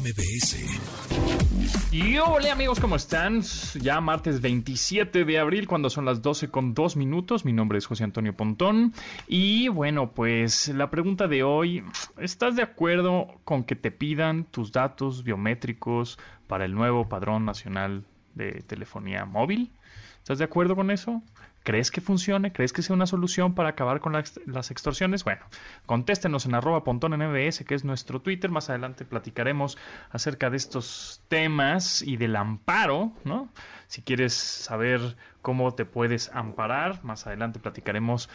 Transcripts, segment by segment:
MBS. Y hola amigos, ¿cómo están? Ya martes 27 de abril, cuando son las 12 con 2 minutos. Mi nombre es José Antonio Pontón. Y bueno, pues la pregunta de hoy, ¿estás de acuerdo con que te pidan tus datos biométricos para el nuevo padrón nacional de telefonía móvil? ¿Estás de acuerdo con eso? ¿Crees que funcione? ¿Crees que sea una solución para acabar con las, extorsiones? Bueno, contéstenos en arroba pontón en MBS, que es nuestro Twitter. Más adelante platicaremos acerca de estos temas y del amparo, ¿no? Si quieres saber cómo te puedes amparar, más adelante platicaremos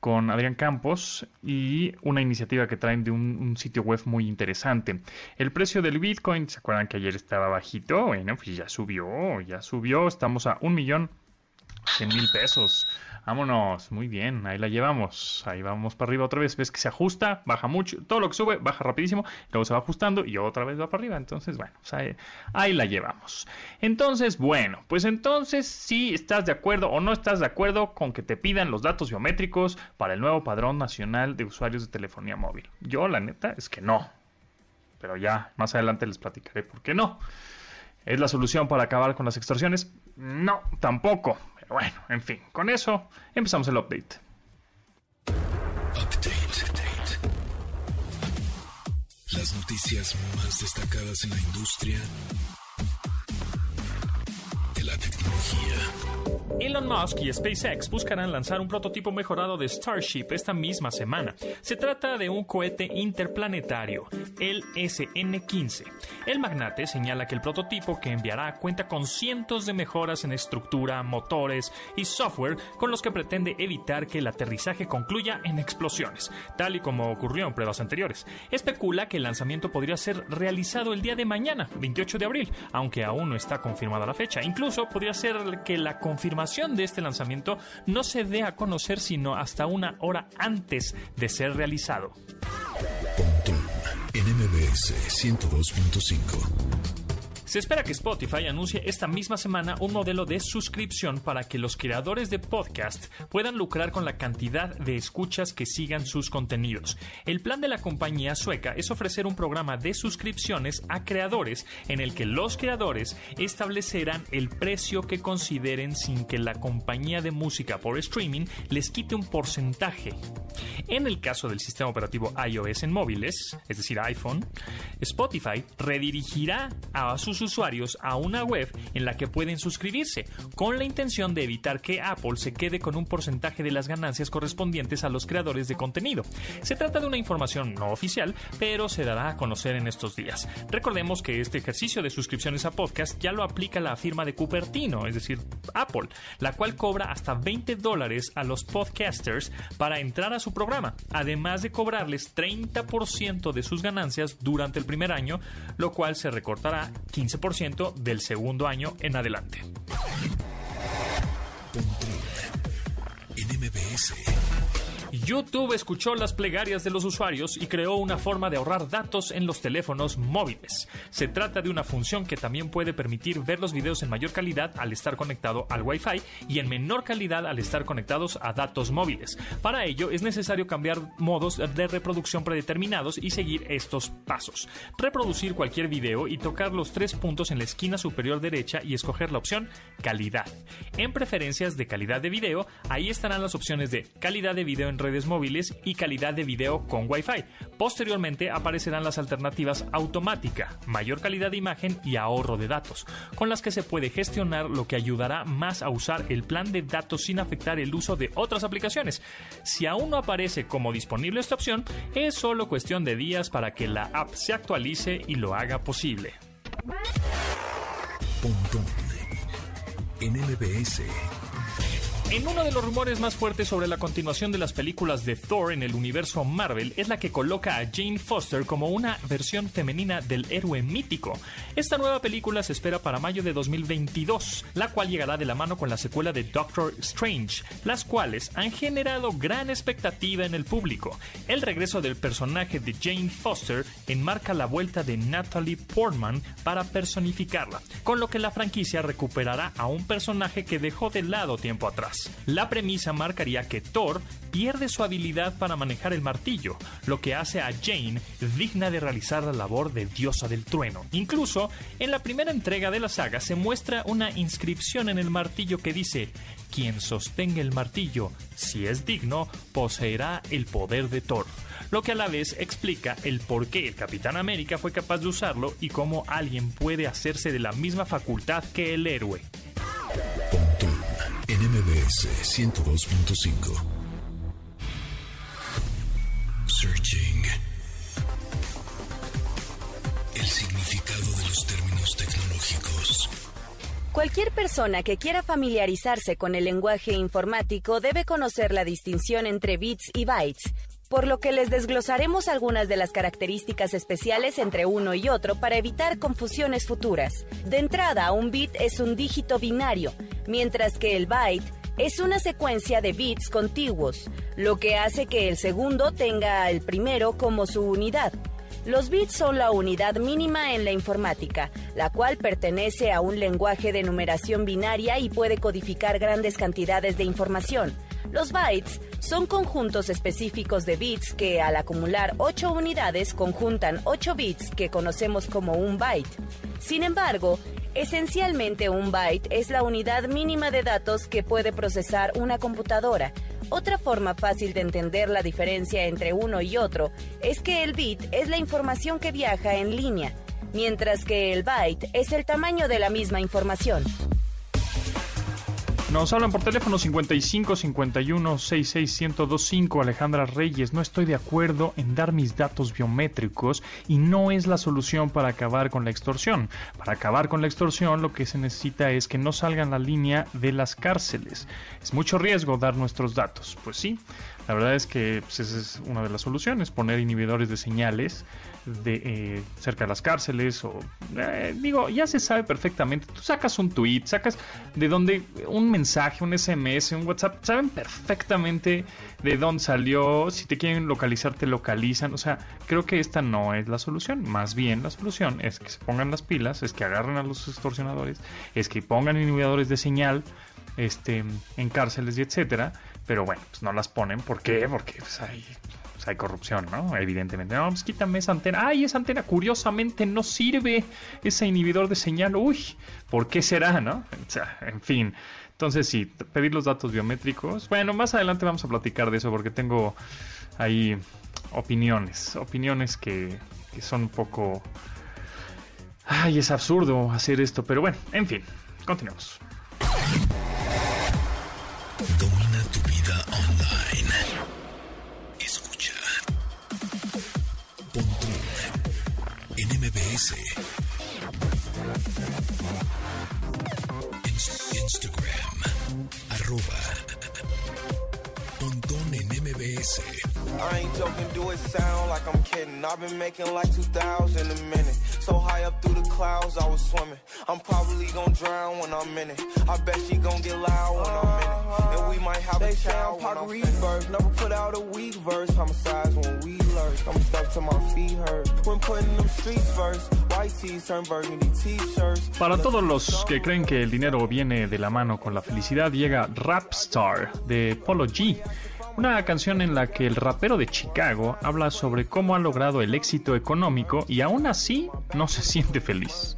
con Adrián Campos y una iniciativa que traen de un, un, sitio web muy interesante. El precio del Bitcoin, ¿se acuerdan que ayer estaba bajito? Bueno, pues ya subió, ya subió, estamos a un millón 100 mil pesos. Vámonos, muy bien, ahí la llevamos. Ahí vamos para arriba otra vez. Ves que se ajusta, baja mucho, todo lo que sube baja rapidísimo, luego se va ajustando y otra vez va para arriba. Entonces, bueno, pues ahí, la llevamos. Entonces, bueno, pues entonces, si estás de acuerdo o no estás de acuerdo con que te pidan los datos biométricos para el nuevo padrón nacional de usuarios de telefonía móvil. Yo, la neta, es que no. Pero ya, más adelante les platicaré por qué no. ¿Es la solución para acabar con las extorsiones? No, tampoco. Bueno, en fin, con eso empezamos el update. Update. update. Las noticias más destacadas en la industria Elon Musk y SpaceX buscarán lanzar un prototipo mejorado de Starship esta misma semana. Se trata de un cohete interplanetario, el SN-15. El magnate señala que el prototipo que enviará cuenta con cientos de mejoras en estructura, motores y software con los que pretende evitar que el aterrizaje concluya en explosiones, tal y como ocurrió en pruebas anteriores. Especula que el lanzamiento podría ser realizado el día de mañana, 28 de abril, aunque aún no está confirmada la fecha. Incluso podría ser que la confirmación de este lanzamiento no se dé a conocer sino hasta una hora antes de ser realizado. Pontón en MBS 102.5. Se espera que Spotify anuncie esta misma semana un modelo de suscripción para que los creadores de podcast puedan lucrar con la cantidad de escuchas que sigan sus contenidos. El plan de la compañía sueca es ofrecer un programa de suscripciones a creadores en el que los creadores establecerán el precio que consideren sin que la compañía de música por streaming les quite un porcentaje. En el caso del sistema operativo iOS en móviles, es decir, iPhone, Spotify redirigirá a sus usuarios a una web en la que pueden suscribirse, con la intención de evitar que Apple se quede con un porcentaje de las ganancias correspondientes a los creadores de contenido. Se trata de una información no oficial, pero se dará a conocer en estos días. Recordemos que este ejercicio de suscripciones a podcast ya lo aplica la firma de Cupertino, es decir, Apple, la cual cobra hasta 20 dólares a los podcasters para entrar a su programa, además de cobrarles 30% de sus ganancias durante el primer año, lo cual se recortará 15% del segundo año en adelante. YouTube escuchó las plegarias de los usuarios y creó una forma de ahorrar datos en los teléfonos móviles. Se trata de una función que también puede permitir ver los videos en mayor calidad al estar conectado al Wi-Fi y en menor calidad al estar conectados a datos móviles. Para ello es necesario cambiar modos de reproducción predeterminados y seguir estos pasos. Reproducir cualquier video y tocar los tres puntos en la esquina superior derecha y escoger la opción calidad. En preferencias de calidad de video, ahí estarán las opciones de calidad de video en redes móviles y calidad de video con Wi-Fi. Posteriormente aparecerán las alternativas automática, mayor calidad de imagen y ahorro de datos, con las que se puede gestionar lo que ayudará más a usar el plan de datos sin afectar el uso de otras aplicaciones. Si aún no aparece como disponible esta opción, es solo cuestión de días para que la app se actualice y lo haga posible. En uno de los rumores más fuertes sobre la continuación de las películas de Thor en el universo Marvel es la que coloca a Jane Foster como una versión femenina del héroe mítico. Esta nueva película se espera para mayo de 2022, la cual llegará de la mano con la secuela de Doctor Strange, las cuales han generado gran expectativa en el público. El regreso del personaje de Jane Foster enmarca la vuelta de Natalie Portman para personificarla, con lo que la franquicia recuperará a un personaje que dejó de lado tiempo atrás. La premisa marcaría que Thor pierde su habilidad para manejar el martillo, lo que hace a Jane digna de realizar la labor de diosa del trueno. Incluso, en la primera entrega de la saga se muestra una inscripción en el martillo que dice, quien sostenga el martillo, si es digno, poseerá el poder de Thor lo que a la vez explica el por qué el Capitán América fue capaz de usarlo y cómo alguien puede hacerse de la misma facultad que el héroe. MBS 102.5. Searching. El significado de los términos tecnológicos. Cualquier persona que quiera familiarizarse con el lenguaje informático debe conocer la distinción entre bits y bytes por lo que les desglosaremos algunas de las características especiales entre uno y otro para evitar confusiones futuras. De entrada, un bit es un dígito binario, mientras que el byte es una secuencia de bits contiguos, lo que hace que el segundo tenga el primero como su unidad. Los bits son la unidad mínima en la informática, la cual pertenece a un lenguaje de numeración binaria y puede codificar grandes cantidades de información. Los bytes son conjuntos específicos de bits que al acumular 8 unidades conjuntan 8 bits que conocemos como un byte. Sin embargo, esencialmente un byte es la unidad mínima de datos que puede procesar una computadora. Otra forma fácil de entender la diferencia entre uno y otro es que el bit es la información que viaja en línea, mientras que el byte es el tamaño de la misma información. Nos hablan por teléfono 55 51 66 1025 Alejandra Reyes. No estoy de acuerdo en dar mis datos biométricos y no es la solución para acabar con la extorsión. Para acabar con la extorsión lo que se necesita es que no salgan la línea de las cárceles. Es mucho riesgo dar nuestros datos. Pues sí, la verdad es que pues, esa es una de las soluciones, poner inhibidores de señales de eh, cerca de las cárceles o eh, digo ya se sabe perfectamente. Tú sacas un tweet sacas de dónde un mensaje un SMS un WhatsApp saben perfectamente de dónde salió si te quieren localizar te localizan. O sea creo que esta no es la solución. Más bien la solución es que se pongan las pilas es que agarren a los extorsionadores es que pongan inhibidores de señal este en cárceles y etcétera. Pero bueno pues no las ponen. ¿por qué? porque pues, hay hay corrupción, ¿no? Evidentemente. No, pues quítame esa antena. Ay, esa antena curiosamente no sirve. Ese inhibidor de señal. Uy, ¿por qué será, no? En fin. Entonces, sí, pedir los datos biométricos. Bueno, más adelante vamos a platicar de eso porque tengo ahí opiniones. Opiniones que, que son un poco... Ay, es absurdo hacer esto, pero bueno, en fin, continuamos. MBS. Instagram, arroba Pontón en MBS. I ain't joking, do it sound like I'm kidding. I've been making like 2,000 a minute. So high up through the clouds, I was swimming. I'm probably gonna drown when I'm in it. I bet she gonna get loud when I'm in it. And we might have they a child. They I'm reverse, never put out a weak verse. Homicides when we lurk. I'm stuck to my feet hurt. When putting them streets first. Para todos los que creen que el dinero viene de la mano con la felicidad, llega Rapstar de Polo G una canción en la que el rapero de Chicago habla sobre cómo ha logrado el éxito económico y aún así no se siente feliz.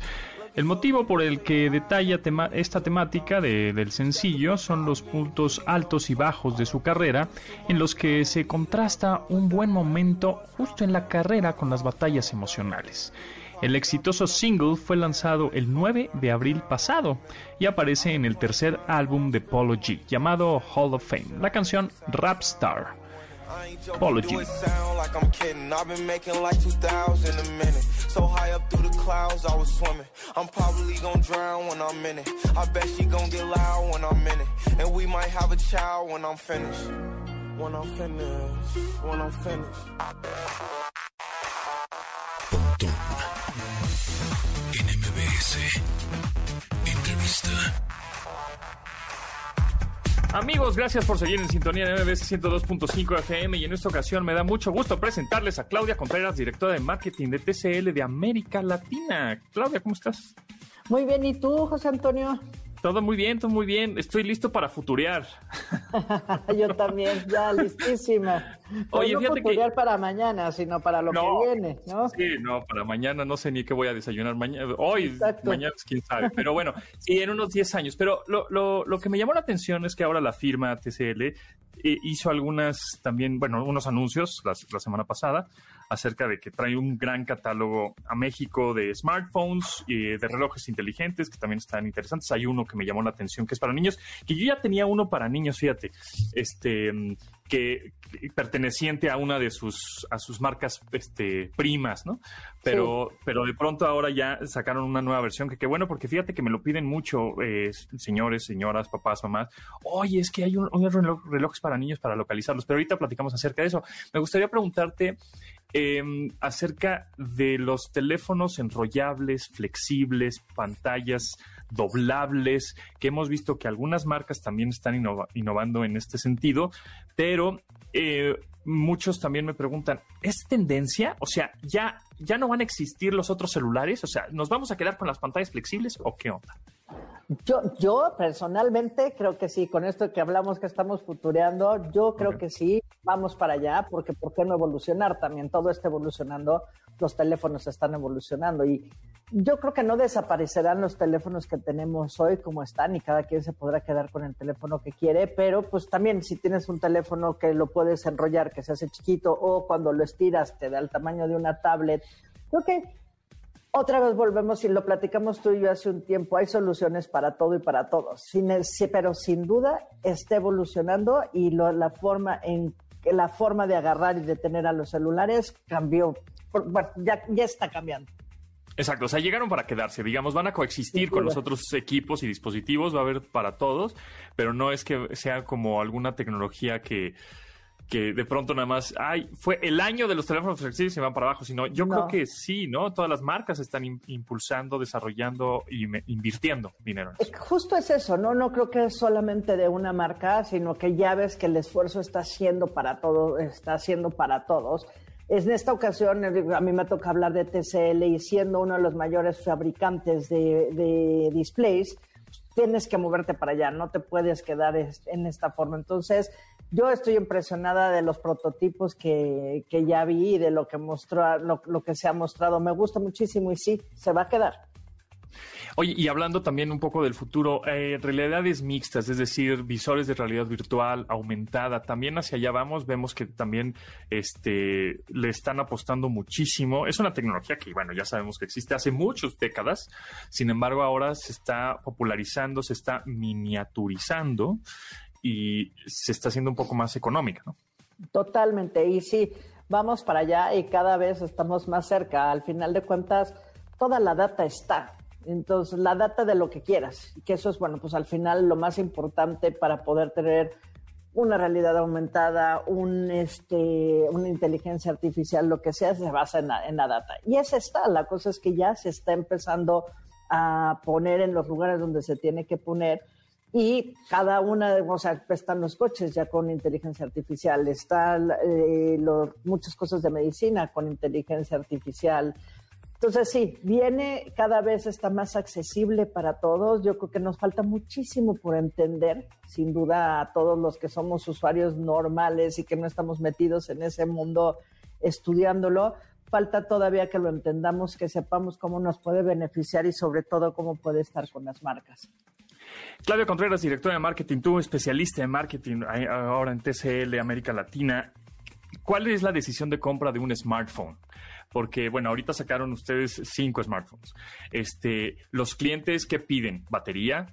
El motivo por el que detalla esta temática del sencillo son los puntos altos y bajos de su carrera, en los que se contrasta un buen momento justo en la carrera con las batallas emocionales. El exitoso single fue lanzado el 9 de abril pasado y aparece en el tercer álbum de Polo G, llamado Hall of Fame, la canción Rap Star. I ain't joking, do it sound like I'm kidding. I've been making like 2,000 a minute. So high up through the clouds, I was swimming. I'm probably gonna drown when I'm in it. I bet she gonna get loud when I'm in it. And we might have a child when I'm finished. When I'm finished, when I'm finished. MBS. Entrevista. Amigos, gracias por seguir en sintonía de MBS 102.5 FM y en esta ocasión me da mucho gusto presentarles a Claudia Contreras, directora de marketing de TCL de América Latina. Claudia, ¿cómo estás? Muy bien, ¿y tú, José Antonio? Todo muy bien, todo muy bien. Estoy listo para futurear. Yo también, ya listísima. Oye, no fíjate futurear que... para mañana, sino para lo No, que viene, ¿no? Sí, no, para mañana no sé ni qué voy a desayunar mañana. Hoy, Exacto. mañana, quién sabe. Pero bueno, sí, en unos 10 años. Pero lo, lo, lo que me llamó la atención es que ahora la firma TCL eh, hizo algunas también, bueno, unos anuncios la semana pasada acerca de que trae un gran catálogo a México de smartphones y de relojes inteligentes que también están interesantes. Hay uno que me llamó la atención que es para niños, que yo ya tenía uno para niños, fíjate, este que, que perteneciente a una de sus a sus marcas este primas, ¿no? Pero pero de pronto ahora ya sacaron una nueva versión que qué bueno porque fíjate que me lo piden mucho eh, señores, señoras, papás, mamás. Oye, es que hay un, un reloj, relojes para niños para localizarlos, pero ahorita platicamos acerca de eso. Me gustaría preguntarte eh, acerca de los teléfonos enrollables, flexibles, pantallas doblables, que hemos visto que algunas marcas también están innova innovando en este sentido, pero eh, muchos también me preguntan, ¿es tendencia? O sea, ¿ya, ¿ya no van a existir los otros celulares? O sea, ¿nos vamos a quedar con las pantallas flexibles o qué onda? Yo, yo personalmente creo que sí, con esto que hablamos que estamos futureando, yo creo que sí, vamos para allá, porque ¿por qué no evolucionar también? Todo está evolucionando, los teléfonos están evolucionando y yo creo que no desaparecerán los teléfonos que tenemos hoy como están y cada quien se podrá quedar con el teléfono que quiere, pero pues también si tienes un teléfono que lo puedes enrollar, que se hace chiquito o cuando lo estiras te da el tamaño de una tablet, creo que otra vez volvemos y lo platicamos tú y yo hace un tiempo. Hay soluciones para todo y para todos. Sin el- pero sin duda está evolucionando y lo- la forma en la forma de agarrar y de tener a los celulares cambió. Ya, ya está cambiando. Exacto, o sea, llegaron para quedarse, digamos, van a coexistir con los otros equipos y dispositivos, va a haber para todos, pero no es que sea como alguna tecnología que, que de pronto nada más, ay, fue el año de los teléfonos flexibles y van para abajo, sino yo No. creo que sí, ¿no? Todas las marcas están im- impulsando, desarrollando y me- invirtiendo dinero en Eh, eso. Justo es eso, ¿no? No creo que es solamente de una marca, sino que ya ves que el esfuerzo está haciendo para todo, está haciendo para todos. En esta ocasión, eh, a mí me toca hablar de TCL y siendo uno de los mayores fabricantes de, de displays, tienes que moverte para allá, no te puedes quedar en esta forma. Entonces, yo estoy impresionada de los prototipos que, que ya vi y de lo que mostró, lo, lo que se ha mostrado. Me gusta muchísimo y sí, se va a quedar. Oye, y hablando también un poco del futuro, eh, realidades mixtas, es decir, visores de realidad virtual aumentada, también hacia allá vamos, vemos que también este, le están apostando muchísimo. Es una tecnología que, bueno, ya sabemos que existe hace muchas décadas, sin embargo, ahora se está popularizando, se está miniaturizando y se está haciendo un poco más económica, ¿no? Totalmente, y sí, vamos para allá y cada vez estamos más cerca. Al final de cuentas, toda la data está. Entonces, la data de lo que quieras, que eso es, bueno, pues al final lo más importante para poder tener una realidad aumentada, un, este, una inteligencia artificial, lo que sea, se basa en la, en la data. Y esa está, la cosa es que ya se está empezando a poner en los lugares donde se tiene que poner y cada una, o sea, están los coches ya con inteligencia artificial, están eh, muchas cosas de medicina con inteligencia artificial. Entonces sí, viene, cada vez está más accesible para todos. Yo creo que nos falta muchísimo por entender, sin duda a todos los que somos usuarios normales y que no estamos metidos en ese mundo estudiándolo. Falta todavía que lo entendamos, que sepamos cómo nos puede beneficiar y sobre todo cómo puede estar con las marcas. Claudia Contreras, directora de marketing, tú especialista en marketing eh, ahora en TCL América Latina. ¿Cuál es la decisión de compra de un smartphone? Porque, bueno, ahorita sacaron ustedes cinco smartphones. Este, los clientes, ¿qué piden? ¿Batería?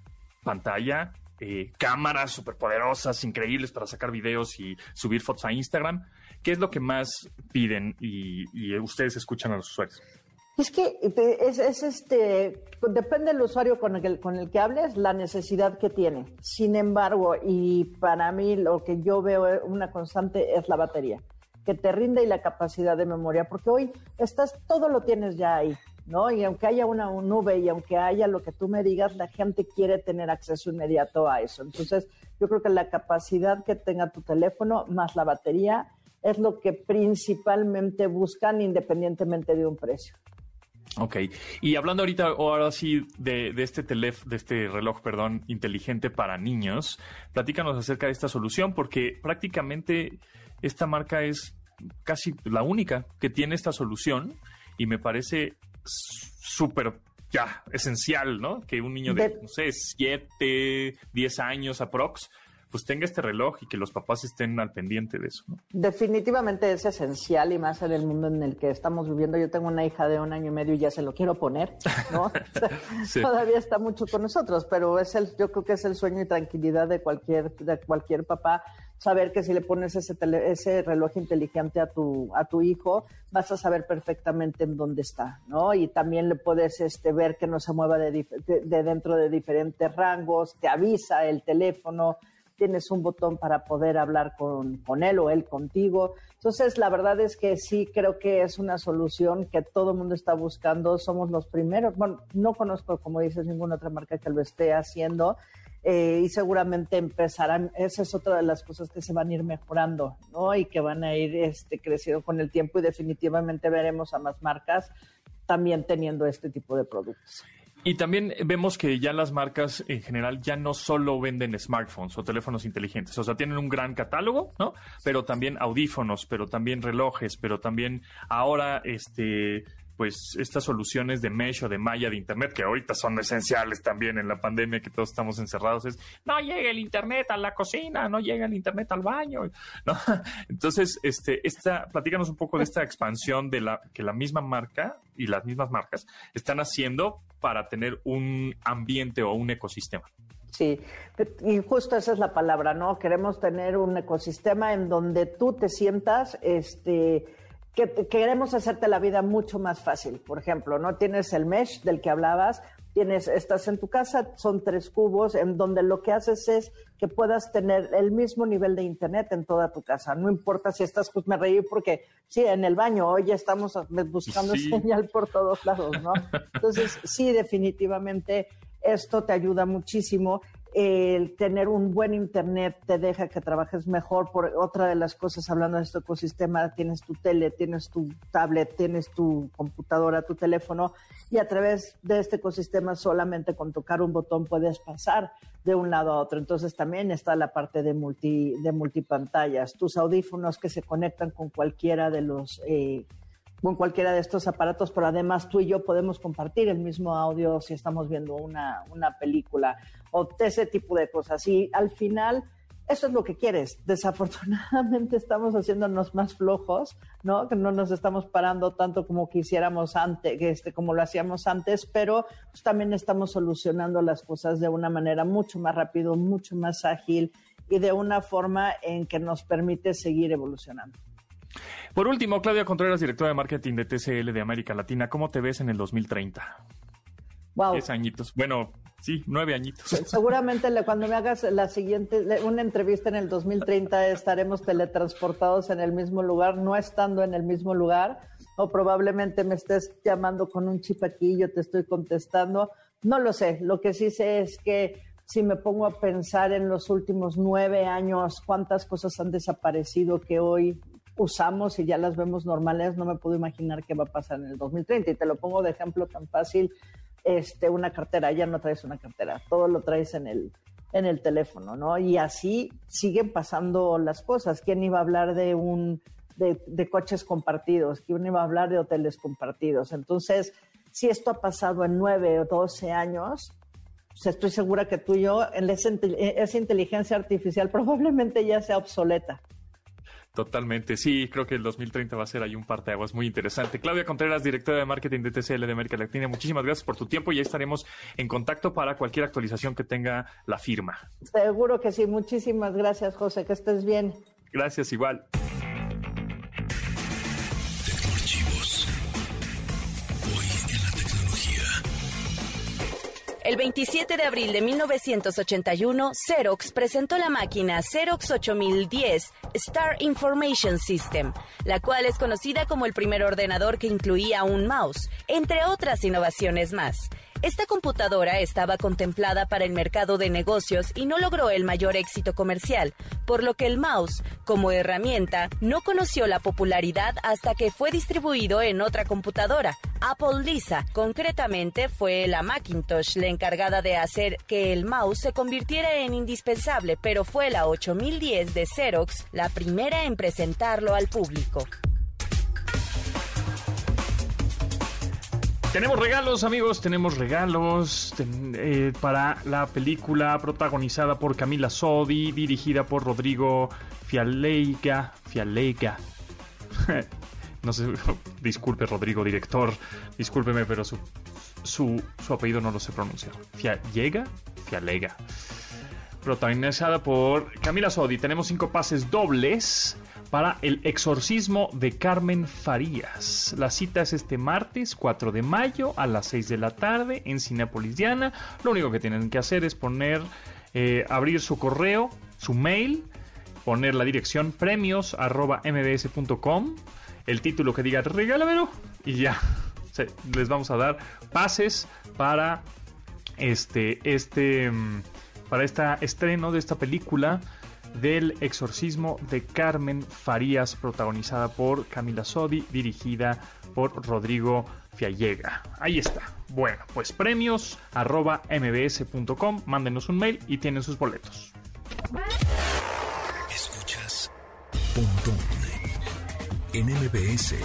¿Pantalla? eh, cámaras superpoderosas, increíbles para sacar videos y subir fotos a Instagram. ¿Qué es lo que más piden y, ustedes escuchan a los usuarios? Es que es, este, depende del usuario con el, con el que hables, la necesidad que tiene. Sin embargo, y para mí lo que yo veo una constante es la batería, que te rinde y la capacidad de memoria, porque hoy estás, todo lo tienes ya ahí, ¿no? Y aunque haya una nube y aunque haya lo que tú me digas, la gente quiere tener acceso inmediato a eso. Entonces, yo creo que la capacidad que tenga tu teléfono más la batería es lo que principalmente buscan independientemente de un precio. Ok, y hablando ahorita, ahora sí, de, este teléfono, de este reloj, perdón, inteligente para niños, platícanos acerca de esta solución, porque prácticamente esta marca es casi la única que tiene esta solución y me parece súper ya esencial, ¿no? Que un niño de, no sé, 7, 10 años aprox pues tenga este reloj y que los papás estén al pendiente de eso. Definitivamente es esencial y más en el mundo en el que estamos viviendo. Yo tengo una hija de un año y medio y ya se lo quiero poner, ¿no? Todavía está mucho con nosotros, pero es el, yo creo que es el sueño y tranquilidad de cualquier, de cualquier papá saber que si le pones ese, ese reloj inteligente a tu, a tu hijo, vas a saber perfectamente en dónde está, ¿no? Y también le puedes este, ver que no se mueva de, de dentro de diferentes rangos, te avisa el teléfono, tienes un botón para poder hablar con, con, él o él contigo. Entonces, la verdad es que sí creo que es una solución que todo el mundo está buscando. Somos los primeros. Bueno, no conozco, como dices, ninguna otra marca que lo esté haciendo. Eh, y seguramente empezarán, esa es otra de las cosas que se van a ir mejorando, ¿no? Y que van a ir este, creciendo con el tiempo y definitivamente veremos a más marcas también teniendo este tipo de productos. Y también vemos que ya las marcas en general ya no solo venden smartphones o teléfonos inteligentes, o sea, tienen un gran catálogo, ¿no? Pero también audífonos, pero también relojes, pero también ahora este pues estas soluciones de mesh o de malla de internet que ahorita son esenciales también en la pandemia que todos estamos encerrados es no llega el internet a la cocina, no llega el internet al baño, ¿no? Entonces, este esta platícanos un poco de esta expansión de la que la misma marca y las mismas marcas están haciendo para tener un ambiente o un ecosistema. Sí, y justo esa es la palabra, ¿no? Queremos tener un ecosistema en donde tú te sientas, este, que queremos hacerte la vida mucho más fácil. Por ejemplo, ¿no? Tienes el mesh del que hablabas, tienes, estás en tu casa, son tres cubos, en donde lo que haces es que puedas tener el mismo nivel de internet en toda tu casa. No importa si estás, pues me reí porque sí, en el baño hoy estamos buscando señal por todos lados, ¿no? Entonces, sí, definitivamente esto te ayuda muchísimo el tener un buen internet te deja que trabajes mejor. Por otra de las cosas, hablando de este ecosistema, tienes tu tele, tienes tu tablet, tienes tu computadora, tu teléfono, y a través de este ecosistema solamente con tocar un botón puedes pasar de un lado a otro. Entonces también está la parte de multi de multipantallas, tus audífonos que se conectan con cualquiera de los eh, con cualquiera de estos aparatos, pero además tú y yo podemos compartir el mismo audio si estamos viendo una, una película o ese tipo de cosas. Y al final, eso es lo que quieres. Desafortunadamente estamos haciéndonos más flojos, ¿no? Que no nos estamos parando tanto como quisiéramos antes, este, como lo hacíamos antes, pero pues, también estamos solucionando las cosas de una manera mucho más rápido, mucho más ágil y de una forma en que nos permite seguir evolucionando. Por último, Claudia Contreras, directora de marketing de TCL de América Latina, ¿cómo te ves en el 2030? Wow. Diez añitos. Bueno, sí, nueve añitos. Seguramente cuando me hagas la siguiente, una entrevista en el 2030, estaremos teletransportados en el mismo lugar, no estando en el mismo lugar, o probablemente me estés llamando con un chip aquí y yo te estoy contestando. No lo sé. Lo que sí sé es que si me pongo a pensar en los últimos nueve años, cuántas cosas han desaparecido que hoy usamos y ya las vemos normales, no me puedo imaginar qué va a pasar en el 2030. Y te lo pongo de ejemplo tan fácil, este, una cartera, ya no traes una cartera, todo lo traes en el, en el teléfono, ¿no? Y así siguen pasando las cosas. ¿Quién iba a hablar de un de, coches compartidos? ¿Quién iba a hablar de hoteles compartidos? Entonces, si esto ha pasado en nueve o doce años, pues estoy segura que tú y yo, en esa inteligencia artificial probablemente ya sea obsoleta. Totalmente, sí, creo que el 2030 va a ser ahí un parteaguas muy interesante. Claudia Contreras, directora de marketing de TCL de América Latina, muchísimas gracias por tu tiempo y ya estaremos en contacto para cualquier actualización que tenga la firma. Seguro que sí, muchísimas gracias José, que estés bien. Gracias, igual. El 27 de abril de 1981, Xerox presentó la máquina Xerox 8010 Star Information System, la cual es conocida como el primer ordenador que incluía un mouse, entre otras innovaciones más. Esta computadora estaba contemplada para el mercado de negocios y no logró el mayor éxito comercial, por lo que el mouse, como herramienta, no conoció la popularidad hasta que fue distribuido en otra computadora, Apple Lisa. Concretamente, fue la Macintosh la encargada de hacer que el mouse se convirtiera en indispensable, pero fue la 8010 de Xerox la primera en presentarlo al público. Tenemos regalos, amigos, tenemos regalos eh, para la película protagonizada por Camila Sodi, dirigida por Rodrigo Fialeiga. Fialeiga. no sé, disculpe Rodrigo, director, discúlpeme, pero su, su, su apellido no lo sé pronunciar. ¿Fiallega? Fialega. Protagonizada por Camila Sodi. Tenemos cinco pases dobles para El exorcismo de Carmen Farías. La cita es este martes 4 de mayo a las 6 de la tarde en Cinepolis Diana. Lo único que tienen que hacer es poner, eh, abrir su correo, su mail, poner la dirección premios mbs.com, el título que diga regálamelo y ya. les vamos a dar pases para este, este, mm, para este estreno de esta película del exorcismo de Carmen Farías, protagonizada por Camila Sodi, dirigida por Rodrigo Fiallega. Ahí está. Bueno, pues premios arroba mbs.com, mándenos un mail y tienen sus boletos. Escuchas Pontón en MBS.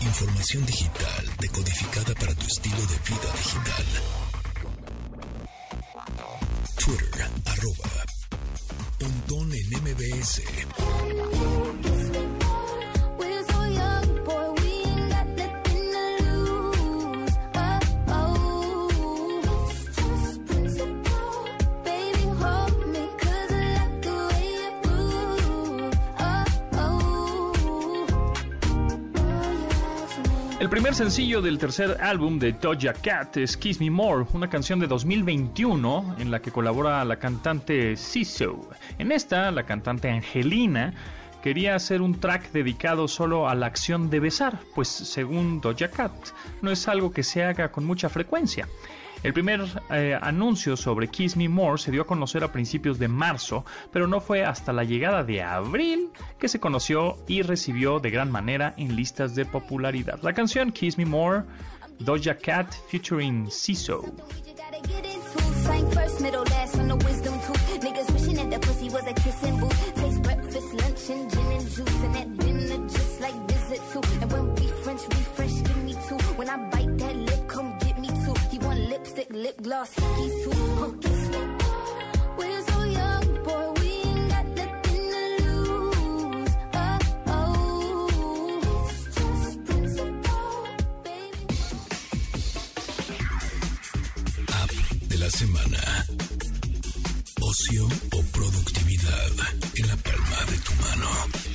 Información digital decodificada para tu estilo de vida digital. Twitter, arroba Pontón en MBS. El primer sencillo del tercer álbum de Doja Cat es Kiss Me More, una canción de 2021 en la que colabora la cantante Siso. En esta, la cantante Angelina quería hacer un track dedicado solo a la acción de besar, pues según Doja Cat, no es algo que se haga con mucha frecuencia. El primer eh, anuncio sobre Kiss Me More se dio a conocer a principios de marzo, pero no fue hasta la llegada de abril que se conoció y recibió de gran manera en listas de popularidad. La canción Kiss Me More, Doja Cat featuring Siso. lip gloss, hickey kiss me. We're so young, boy, we ain't got nothing to lose. Oh, oh. It's just principle, baby. App de la semana. Ocio o productividad en la palma de tu mano.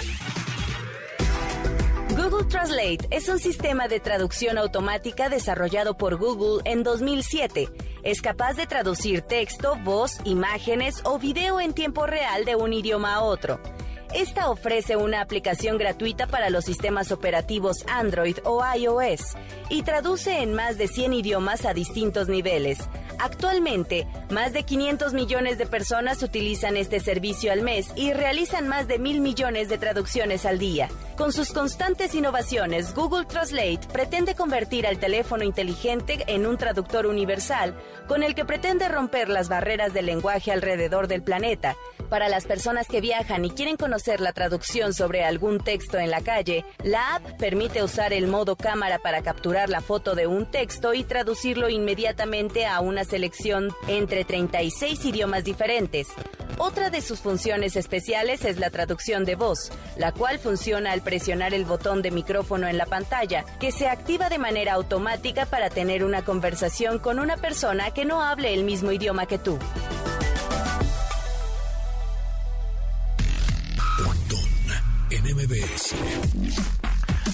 Google Translate es un sistema de traducción automática desarrollado por Google en 2007. Es capaz de traducir texto, voz, imágenes o video en tiempo real de un idioma a otro. Esta ofrece una aplicación gratuita para los sistemas operativos Android o iOS y traduce en más de 100 idiomas a distintos niveles. Actualmente, más de 500 millones de personas utilizan este servicio al mes y realizan más de mil millones de traducciones al día. Con sus constantes innovaciones, Google Translate pretende convertir al teléfono inteligente en un traductor universal con el que pretende romper las barreras del lenguaje alrededor del planeta. Para las personas que viajan y quieren conocer la traducción sobre algún texto en la calle, la app permite usar el modo cámara para capturar la foto de un texto y traducirlo inmediatamente a una selección entre 36 idiomas diferentes. Otra de sus funciones especiales es la traducción de voz, la cual funciona al presionar el botón de micrófono en la pantalla, que se activa de manera automática para tener una conversación con una persona que no hable el mismo idioma que tú.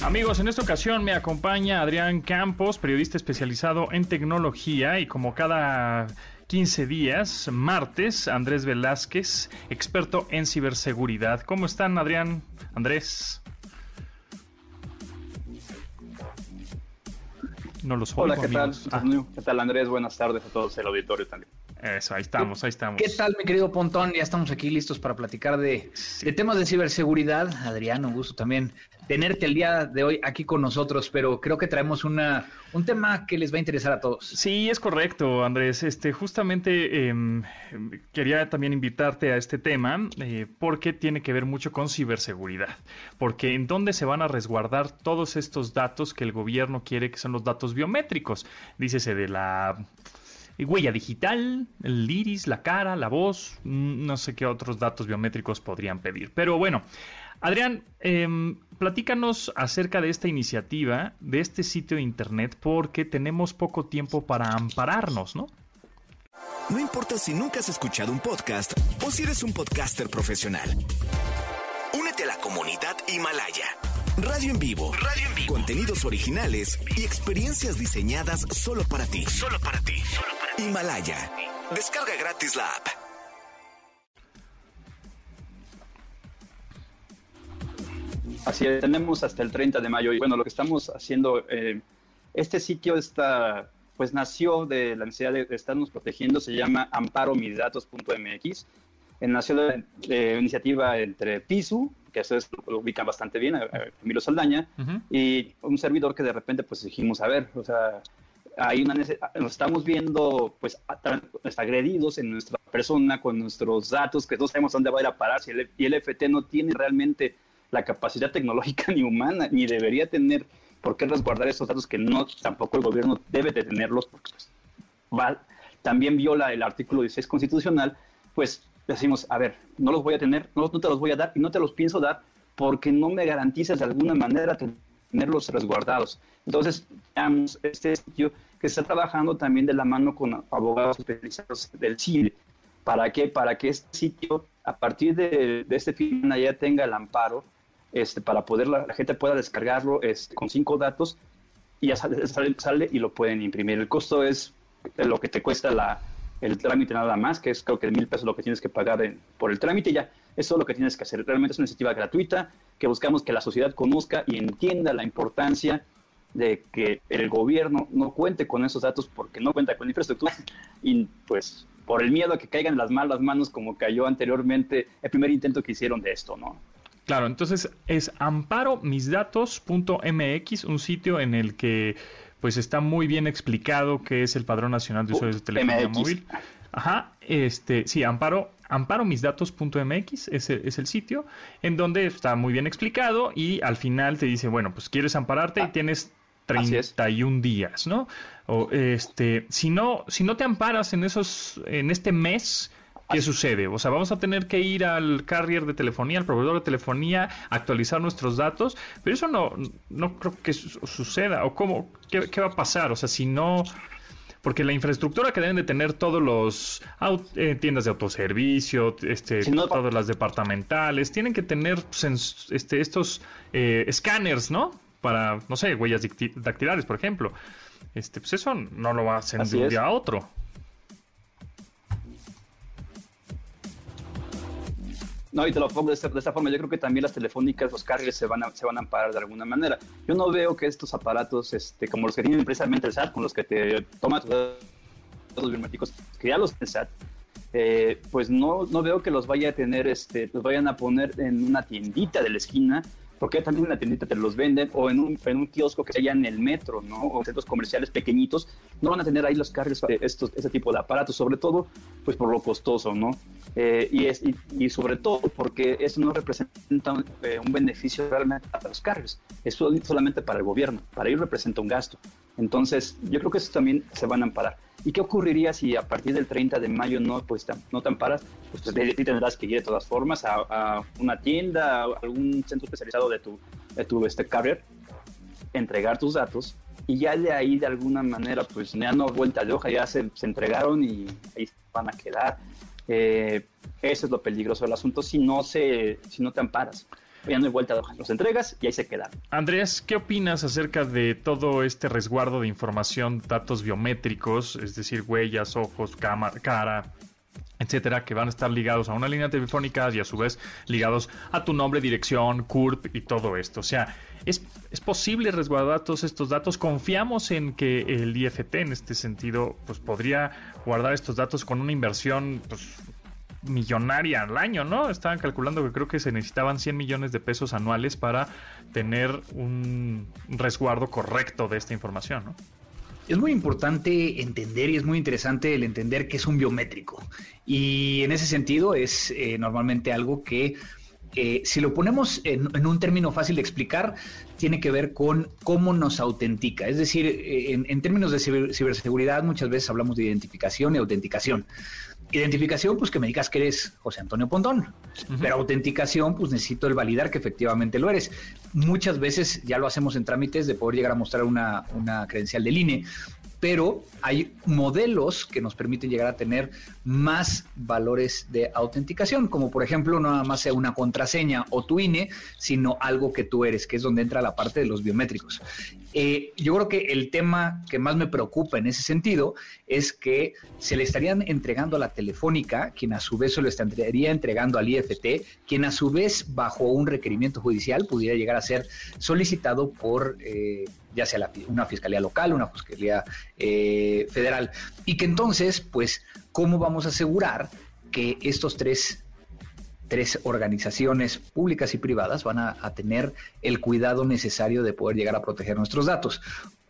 Amigos, en esta ocasión me acompaña Adrián Campos, periodista especializado en tecnología y como cada 15 días, martes, Andrés Velázquez, experto en ciberseguridad. ¿Cómo están, Adrián? Andrés. No los oigo, Hola, ¿qué tal? Ah. ¿Qué tal, Andrés? Buenas tardes a todos el auditorio también. Eso, ahí estamos, ahí estamos. ¿Qué tal, mi querido Pontón? Ya estamos aquí listos para platicar de, temas de ciberseguridad. Adrián, un gusto también tenerte el día de hoy aquí con nosotros, pero creo que traemos una, un tema que les va a interesar a todos. Sí, es correcto, Andrés. Este, justamente em, quería también invitarte a este tema eh, porque tiene que ver mucho con ciberseguridad. Porque en dónde se van a resguardar todos estos datos que el gobierno quiere que son los datos biométricos. Dícese de la huella digital, el iris, la cara, la voz, mm, no sé qué otros datos biométricos podrían pedir. Pero bueno, Adrián, em, platícanos acerca de esta iniciativa, de este sitio de internet, porque tenemos poco tiempo para ampararnos, ¿no? No importa si nunca has escuchado un podcast o si eres un podcaster profesional. Únete a la comunidad Himalaya. Radio en vivo. Radio en vivo. Contenidos originales y experiencias diseñadas solo para ti. Solo para ti. Himalaya. Descarga gratis la app. Así es, tenemos hasta el 30 de mayo y bueno, lo que estamos haciendo, eh, este sitio está, pues nació de la necesidad de, estarnos protegiendo, se llama amparomisdatos.mx. Eh, nació de, de, iniciativa entre PISU, que ustedes lo ubican bastante bien, Emilio Saldaña, y un servidor que de repente pues dijimos, a ver, o sea, hay una nos estamos viendo pues agredidos en nuestra persona con nuestros datos que no sabemos dónde va a ir a parar si el, y el FT no tiene realmente la capacidad tecnológica ni humana ni debería tener por qué resguardar esos datos que no tampoco el gobierno debe de tenerlos porque pues, va, también viola el artículo 16 constitucional pues decimos a ver no los voy a tener no, no te los voy a dar y no te los pienso dar porque no me garantizas de alguna manera tenerlos resguardados entonces este sitio que está trabajando también de la mano con abogados especializados del CIDE. ¿Para qué? Para que este sitio, a partir de, este fin, ya tenga el amparo este, para poder la, gente pueda descargarlo este, con cinco datos y ya sale, y lo pueden imprimir. El costo es lo que te cuesta la, el trámite nada más, que es creo que mil pesos lo que tienes que pagar por el trámite ya. Eso es lo que tienes que hacer. Realmente es una iniciativa gratuita que buscamos que la sociedad conozca y entienda la importancia de que el gobierno no cuente con esos datos porque no cuenta con infraestructura y pues por el miedo a que caigan las malas manos como cayó anteriormente el primer intento que hicieron de esto, ¿no? Claro, entonces es amparomisdatos.mx, un sitio en el que pues está muy bien explicado qué es el Padrón Nacional de Usuarios de Telefonía Móvil. Ajá, este, sí, amparo, amparomisdatos.mx es el, es el sitio en donde está muy bien explicado y al final te dice, bueno, pues quieres ampararte y ah. tienes 31 días, ¿no? O este, si no, si no te amparas en esos, en este mes, ¿qué sucede? O sea, vamos a tener que ir al carrier de telefonía, al proveedor de telefonía, actualizar nuestros datos, pero eso no, no creo que suceda. ¿O cómo? ¿Qué, va a pasar? O sea, si no porque la infraestructura que deben de tener todos los eh, tiendas de autoservicio, este, todas las departamentales, tienen que tener pues, este, estos eh, escáneres, ¿no? para, no sé, huellas dactilares, por ejemplo. Este, pues eso no lo va a hacer de un día a otro. No, y te lo pongo de esta, forma. Yo creo que también las telefónicas, los carriers se van a, se van a amparar de alguna manera. Yo no veo que estos aparatos, este, como los que tienen precisamente el SAT, con los que te toman tus datos biométricos, que ya los el SAT, eh, pues no, no veo que los vaya a tener, este, los vayan a poner en una tiendita de la esquina porque también en la tiendita te los venden o en un, en un kiosco que haya en el metro, ¿no? O centros comerciales pequeñitos, no van a tener ahí los carros de estos, ese tipo de aparatos, sobre todo, pues por lo costoso, ¿no? Eh, y, es, y, sobre todo porque eso no representa un, eh, beneficio realmente para los carros, es solamente para el gobierno, para ellos representa un gasto. Entonces, yo creo que eso también se van a amparar. ¿Y qué ocurriría si a partir del 30 de mayo no, pues, no te amparas? Pues tendrás que ir de todas formas a, una tienda, a algún centro especializado de tu, de tu este, carrier, entregar tus datos y ya de ahí de alguna manera pues ya no vuelta de hoja, ya se, se entregaron y ahí van a quedar. Eh, eso es lo peligroso del asunto si no, se, si no te amparas ya no hay vuelta. Los entregas y ahí se quedan. Andrés, ¿qué opinas acerca de todo este resguardo de información, datos biométricos, es decir, huellas, ojos, cámara, cara, etcétera, que van a estar ligados a una línea telefónica y a su vez ligados a tu nombre, dirección, CURP y todo esto. O sea, ¿es, es posible resguardar todos estos datos? ¿Confiamos en que el IFT en este sentido pues podría guardar estos datos con una inversión pues, millonaria al año, ¿no? Estaban calculando que creo que se necesitaban 100 millones de pesos anuales para tener un resguardo correcto de esta información, ¿no? Es muy importante entender y es muy interesante el entender que es un biométrico. Y en ese sentido es eh, normalmente algo que si lo ponemos en, un término fácil de explicar, tiene que ver con cómo nos autentica. Es decir, eh, en, términos de ciberseguridad muchas veces hablamos de identificación y autenticación. Identificación, pues que me digas que eres José Antonio Pontón, pero autenticación, pues necesito el validar que efectivamente lo eres. Muchas veces ya lo hacemos en trámites de poder llegar a mostrar una, una credencial del INE, pero hay modelos que nos permiten llegar a tener más valores de autenticación, como por ejemplo no nada más sea una contraseña o tu INE, sino algo que tú eres, que es donde entra la parte de los biométricos. Eh, yo creo que el tema que más me preocupa en ese sentido es que se le estarían entregando a la telefónica, quien a su vez se lo estaría entregando al IFT, quien a su vez bajo un requerimiento judicial pudiera llegar a ser solicitado por... Eh, ya sea una fiscalía local, una fiscalía eh, federal, y que entonces, pues, ¿cómo vamos a asegurar que estos tres tres organizaciones públicas y privadas van a, tener el cuidado necesario de poder llegar a proteger nuestros datos.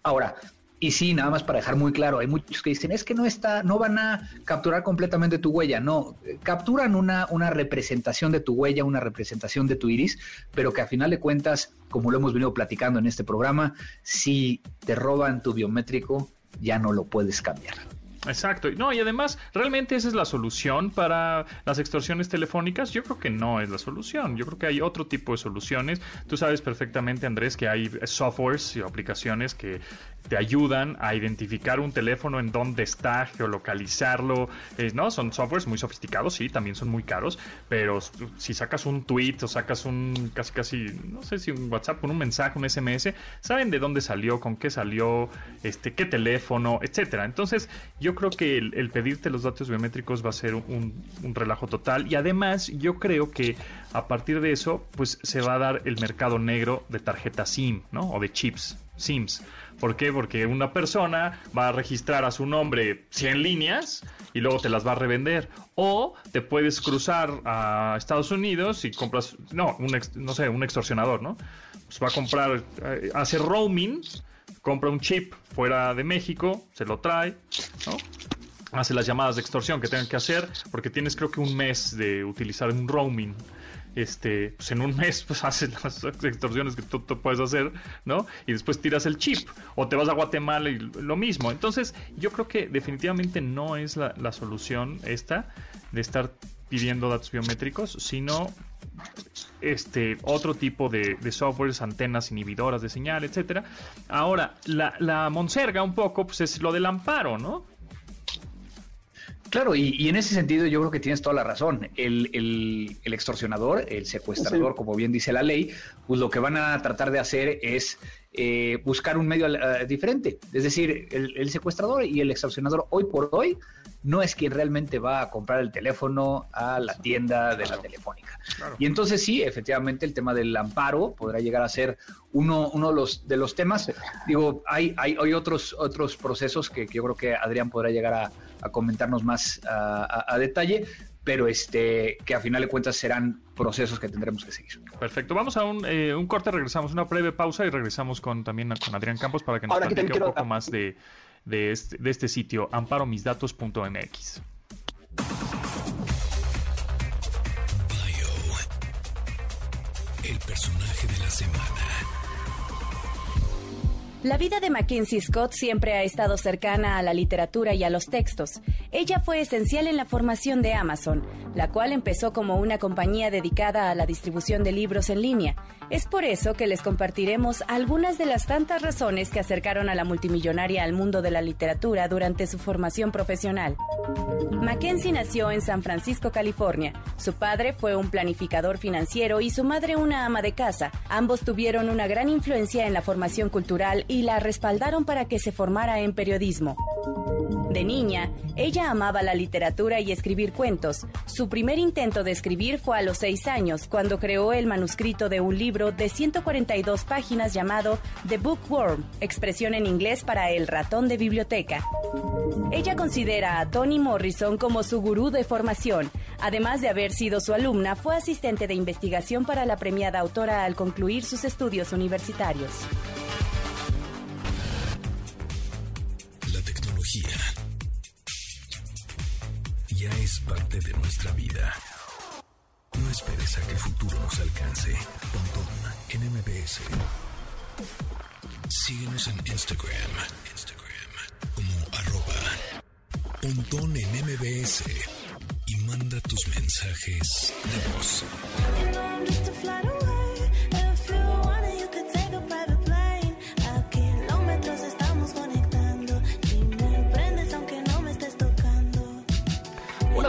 Ahora, y sí, nada más para dejar muy claro, hay muchos que dicen, es que no está, no van a capturar completamente tu huella, no, capturan una, una representación de tu huella, una representación de tu iris, pero que a final de cuentas, como lo hemos venido platicando en este programa, si te roban tu biométrico, ya no lo puedes cambiar. Exacto. No, y además, ¿realmente esa es la solución para las extorsiones telefónicas? Yo creo que no es la solución. Yo creo que hay otro tipo de soluciones. Tú sabes perfectamente, Andrés, que hay softwares y aplicaciones que te ayudan a identificar un teléfono en dónde está, geolocalizarlo, eh, ¿no? Son softwares muy sofisticados, sí, también son muy caros, pero si sacas un tweet o sacas un casi casi, no sé si un WhatsApp con un mensaje, un SMS, saben de dónde salió, con qué salió, este, qué teléfono, etcétera. Entonces, yo creo que el, pedirte los datos biométricos va a ser un, un relajo total y además yo creo que a partir de eso, pues se va a dar el mercado negro de tarjetas SIM, ¿no? O de chips, SIMs. ¿Por qué? Porque una persona va a registrar a su nombre 100 líneas y luego te las va a revender. O te puedes cruzar a Estados Unidos y compras, no, un no sé, un extorsionador, ¿no? Pues va a comprar, eh, hace roaming, compra un chip fuera de México, se lo trae, ¿no? Hace las llamadas de extorsión que tengan que hacer, porque tienes creo que un mes de utilizar un roaming este, pues en un mes pues haces las extorsiones que tú, puedes hacer, ¿no? Y después tiras el chip o te vas a Guatemala y lo mismo. Entonces, yo creo que definitivamente no es la, solución esta de estar pidiendo datos biométricos, sino este otro tipo de, de softwares, antenas inhibidoras de señal, etcétera. Ahora, la, la monserga un poco, pues es lo del amparo, ¿no? Claro, y, en ese sentido yo creo que tienes toda la razón. El, extorsionador, el secuestrador, como bien dice la ley, pues lo que van a tratar de hacer es eh, buscar un medio eh, diferente. Es decir, el, secuestrador y el extorsionador hoy por hoy no es quien realmente va a comprar el teléfono a la tienda de la telefónica. Y entonces sí, efectivamente el tema del amparo podrá llegar a ser uno, uno de, los, de los temas. Digo, hay, hay, hay otros, otros procesos que, yo creo que Adrián podrá llegar a, comentarnos más a, detalle, pero este que a final de cuentas serán procesos que tendremos que seguir. Perfecto, vamos a un, eh, un corte, regresamos una breve pausa y regresamos con también con Adrián Campos para que nos Ahora un poco más de, de, este, de este sitio, amparomisdatos.mx. el personaje de la semana. La vida de Mackenzie Scott siempre ha estado cercana a la literatura y a los textos. Ella fue esencial en la formación de Amazon, la cual empezó como una compañía dedicada a la distribución de libros en línea. Es por eso que les compartiremos algunas de las tantas razones que acercaron a la multimillonaria al mundo de la literatura durante su formación profesional. Mackenzie nació en San Francisco, California. Su padre fue un planificador financiero y su madre una ama de casa. Ambos tuvieron una gran influencia en la formación cultural y la respaldaron para que se formara en periodismo. De niña, ella amaba la literatura y escribir cuentos. Su primer intento de escribir fue a los seis años, cuando creó el manuscrito de un libro de 142 páginas llamado The Bookworm, expresión en inglés para el ratón de biblioteca. Ella considera a Toni Morrison como su gurú de formación. Además de haber sido su alumna, fue asistente de investigación para la premiada autora al concluir sus estudios universitarios. Síguenos en Instagram. Instagram como arroba Pontón en MBS. Y manda tus mensajes de voz.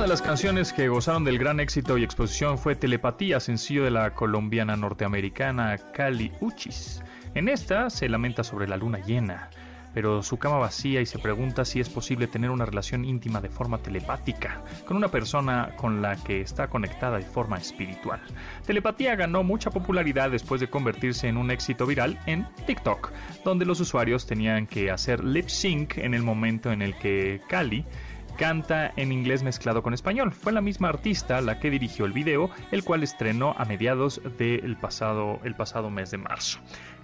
De las canciones que gozaron del gran éxito y exposición fue Telepatía, sencillo de la colombiana norteamericana Cali Uchis. En esta se lamenta sobre la luna llena, pero su cama vacía y se pregunta si es posible tener una relación íntima de forma telepática con una persona con la que está conectada de forma espiritual. Telepatía ganó mucha popularidad después de convertirse en un éxito viral en TikTok, donde los usuarios tenían que hacer lip sync en el momento en el que Cali canta en inglés mezclado con español. Fue la misma artista la que dirigió el video, el cual estrenó a mediados del pasado, el pasado mes de marzo.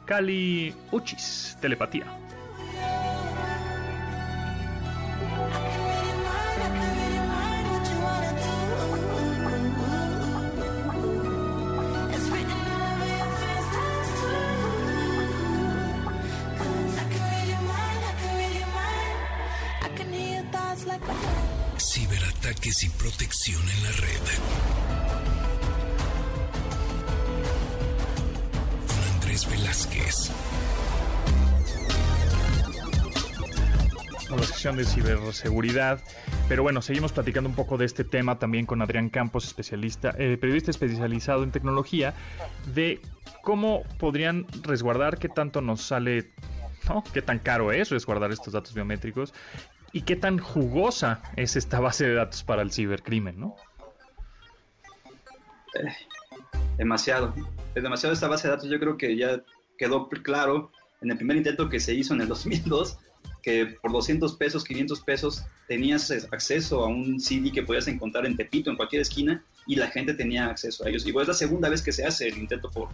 Cali Uchis, Telepatía. Y protección en la red. Con Andrés Velázquez. Con la sección de ciberseguridad. Pero bueno, seguimos platicando un poco de este tema también con Adrián Campos, especialista, eh, periodista especializado en tecnología, de cómo podrían resguardar, qué tanto nos sale, ¿no? qué tan caro es resguardar estos datos biométricos y qué tan jugosa es esta base de datos para el cibercrimen, ¿no? Eh, demasiado. Es demasiado esta base de datos. Yo creo que ya quedó claro en el primer intento que se hizo en el 2002 que por 200 pesos, 500 pesos tenías acceso a un CD que podías encontrar en Tepito, en cualquier esquina, y la gente tenía acceso a ellos. Y pues es la segunda vez que se hace el intento por,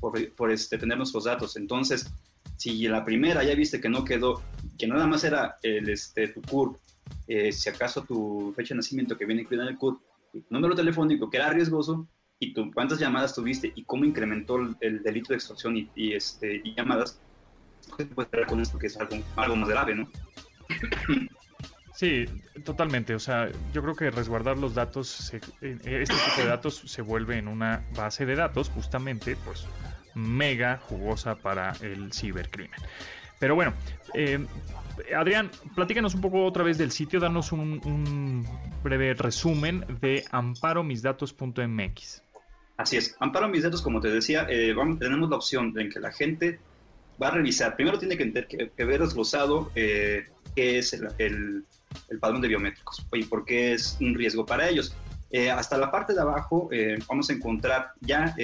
por, por este, tener nuestros datos. Entonces, si la primera ya viste que no quedó, que nada más era el, este, tu CURP, eh, si acaso tu fecha de nacimiento que viene incluida en el CURP, y número telefónico que era riesgoso, y tu, cuántas llamadas tuviste y cómo incrementó el, delito de extorsión y, este, y llamadas, pues con esto que es algo, algo más grave, ¿no? Sí, totalmente. O sea, yo creo que resguardar los datos, eh, este tipo de datos se vuelve en una base de datos, justamente, pues mega jugosa para el cibercrimen. Pero bueno, eh, Adrián, platícanos un poco otra vez del sitio, danos un, breve resumen de amparomisdatos.mx. Así es, Amparo Mis Datos, como te decía, eh, tenemos la opción en que la gente va a revisar. Primero tiene que, que, ver desglosado eh, qué es el, el, padrón de biométricos y por qué es un riesgo para ellos. Eh, hasta la parte de abajo vamos a encontrar ya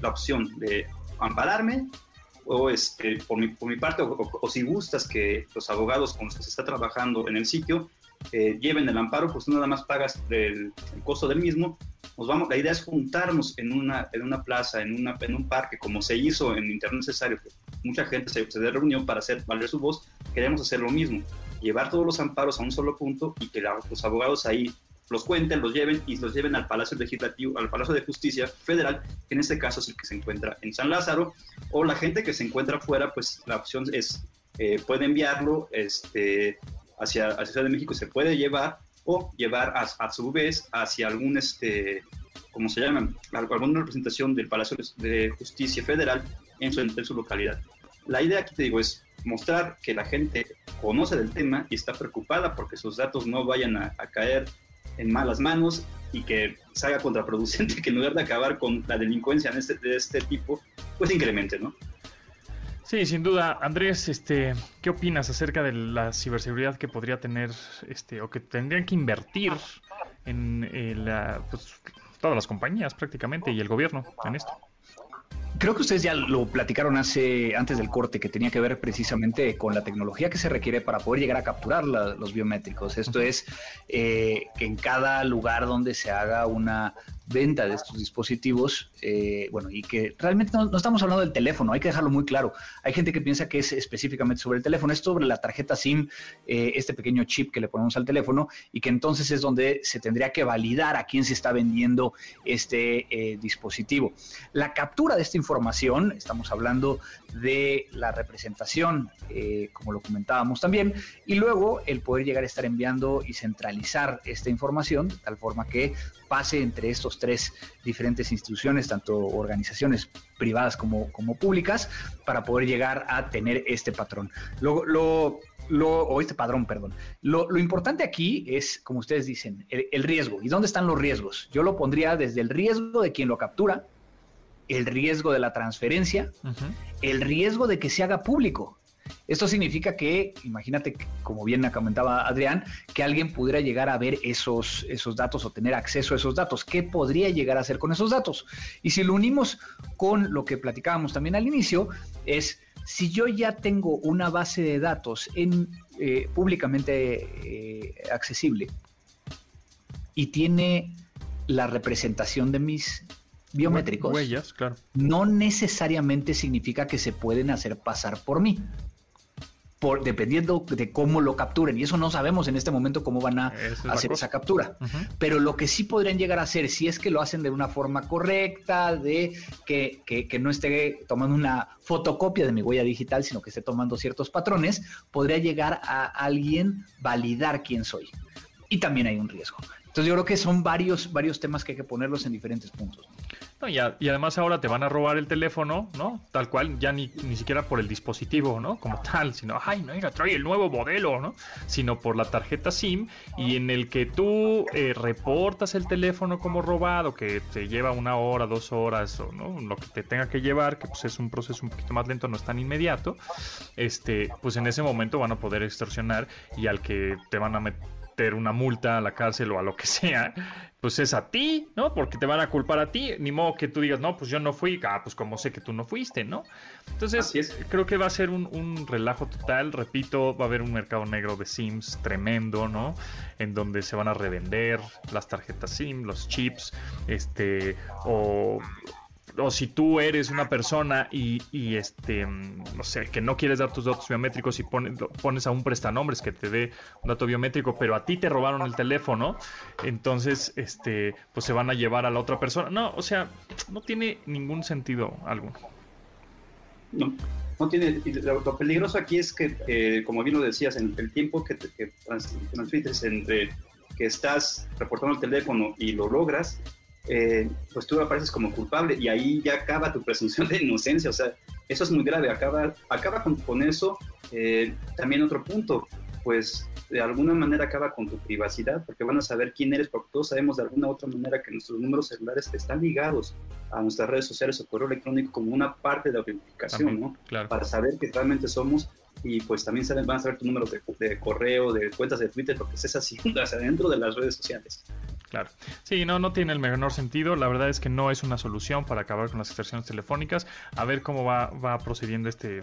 la opción de ampararme o este, por, mi, por mi parte, o, si gustas que los abogados con los que se está trabajando en el sitio eh, lleven el amparo, pues nada más pagas el, costo del mismo. Nos vamos, la idea es juntarnos en una, en una plaza, en, una, en un parque, como se hizo en Internet Necesario, que mucha gente se, se reunión para hacer valer su voz. Queremos hacer lo mismo, llevar todos los amparos a un solo punto y que los abogados ahí los cuenten, los lleven y los lleven al Palacio Legislativo, al Palacio de Justicia Federal, que en este caso es el que se encuentra en San Lázaro, o la gente que se encuentra fuera, pues la opción es eh, puede enviarlo este, hacia, hacia Ciudad de México, se puede llevar o llevar a, su vez hacia algún, este, ¿cómo se llama? Alguna representación del Palacio de Justicia Federal en su, en su localidad. La idea aquí te digo es mostrar que la gente conoce del tema y está preocupada porque sus datos no vayan a, caer en malas manos y que salga contraproducente que en lugar de acabar con la delincuencia de este, de este tipo, pues incremente, ¿no? Sí, sin duda. Andrés, este, ¿qué opinas acerca de la ciberseguridad que podría tener, este, o que tendrían que invertir en eh, pues, todas las compañías prácticamente y el gobierno en esto? Creo que ustedes ya lo platicaron hace antes del corte, que tenía que ver precisamente con la tecnología que se requiere para poder llegar a capturar los biométricos. Esto es eh, que en cada lugar donde se haga una venta de estos dispositivos, eh, bueno, y que realmente no, estamos hablando del teléfono, hay que dejarlo muy claro. Hay gente que piensa que es específicamente sobre el teléfono, es sobre la tarjeta SIM, eh, este pequeño chip que le ponemos al teléfono, y que entonces es donde se tendría que validar a quién se está vendiendo este eh, dispositivo. La captura de esta información, estamos hablando de la representación, como lo comentábamos también, y luego el poder llegar a estar enviando y centralizar esta información de tal forma que pase entre estos tres diferentes instituciones, tanto organizaciones privadas como, como públicas, para poder llegar a tener este patrón. Lo, lo, o este padrón, perdón. Lo, lo, importante aquí es, como ustedes dicen, el, riesgo. ¿Y dónde están los riesgos? Yo lo pondría desde el riesgo de quien lo captura, el riesgo de la transferencia, el riesgo de que se haga público. Esto significa que, imagínate, como bien comentaba Adrián, que alguien pudiera llegar a ver esos, esos datos o tener acceso a esos datos. ¿Qué podría llegar a hacer con esos datos? Y si lo unimos con lo que platicábamos también al inicio, es si yo ya tengo una base de datos en, eh, públicamente eh, accesible y tiene la representación de mis biométricos, huellas, claro. no necesariamente significa que se pueden hacer pasar por mí por, dependiendo de cómo lo capturen. Y eso no sabemos en este momento cómo van a hacer esa captura. Pero lo que sí podrían llegar a hacer, si es que lo hacen de una forma correcta, de que, que, no esté tomando una fotocopia de mi huella digital, sino que esté tomando ciertos patrones, podría llegar a alguien validar quién soy. Y también hay un riesgo. Entonces yo creo que son varios, varios temas que hay que ponerlos en diferentes puntos. y, además ahora te van a robar el teléfono, ¿no? Tal cual, ya ni, ni siquiera por el dispositivo, ¿no? Como tal, sino, ay, no, mira, trae el nuevo modelo, ¿no? Sino por la tarjeta SIM y en el que tú eh, reportas el teléfono como robado, que te lleva una hora, dos horas, o ¿no? Lo que te tenga que llevar, que pues es un proceso un poquito más lento, no es tan inmediato, este, pues en ese momento van a poder extorsionar y al que te van a meter una multa a la cárcel o a lo que sea, pues es a ti, ¿no? Porque te van a culpar a ti, ni modo que tú digas, no, pues yo no fui, ah, pues como sé que tú no fuiste, ¿no? Entonces, creo que va a ser un, un, relajo total, repito, va a haber un mercado negro de Sims tremendo, ¿no? En donde se van a revender las tarjetas SIM, los chips, este, o o si tú eres una persona y, y, este, no sé, que no quieres dar tus datos biométricos y pones, pones a un prestanombres que te dé un dato biométrico, pero a ti te robaron el teléfono, entonces, este, pues se van a llevar a la otra persona. No, o sea, no tiene ningún sentido alguno. No, no tiene. Lo, peligroso aquí es que, eh, como bien lo decías, en el tiempo que, que transmites entre que estás reportando el teléfono y lo logras, eh, pues tú apareces como culpable y ahí ya acaba tu presunción de inocencia. O sea, eso es muy grave. Acaba, acaba con, eso. Eh, también otro punto, pues de alguna manera acaba con tu privacidad porque van a saber quién eres, porque todos sabemos de alguna u otra manera que nuestros números celulares están ligados a nuestras redes sociales o correo electrónico como una parte de la autenticación, ¿no? Para saber que realmente somos y pues también saben, van a saber tu número de, correo, de cuentas de Twitter, porque es así, hacia dentro de las redes sociales. Sí, no, no tiene el menor sentido. La verdad es que no es una solución para acabar con las extorsiones telefónicas. A ver cómo va, va procediendo este,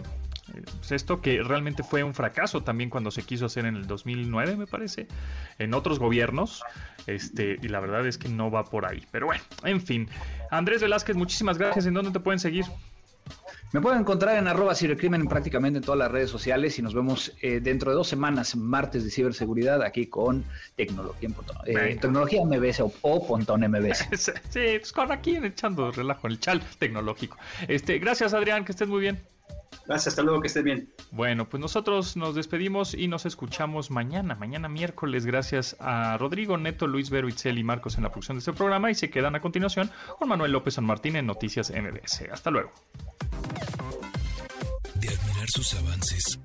pues esto que realmente fue un fracaso también cuando se quiso hacer en el 2009 me parece en otros gobiernos este y la verdad es que no va por ahí. Pero bueno en fin. Andrés Velázquez muchísimas gracias. En dónde te pueden seguir me pueden encontrar en arroba cibercrimen prácticamente en todas las redes sociales y nos vemos eh, dentro de dos semanas, martes de ciberseguridad, aquí con tecnología, eh, tecnología MBS o, o, Pontón MBS. sí, pues con aquí echando relajo en el chal tecnológico. Este, gracias Adrián, que estés muy bien. Gracias, hasta luego, que estén bien. Bueno, pues nosotros nos despedimos y nos escuchamos mañana, mañana miércoles, gracias a Rodrigo Neto, Luis Vero, Itzel y Marcos en la producción de este programa y se quedan a continuación con Manuel López San Martín en Noticias MBS. Hasta luego. De admirar sus avances,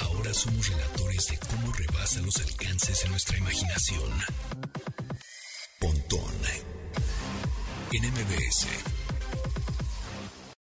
ahora somos relatores de cómo rebasa los alcances en nuestra imaginación. Pontón en MBS.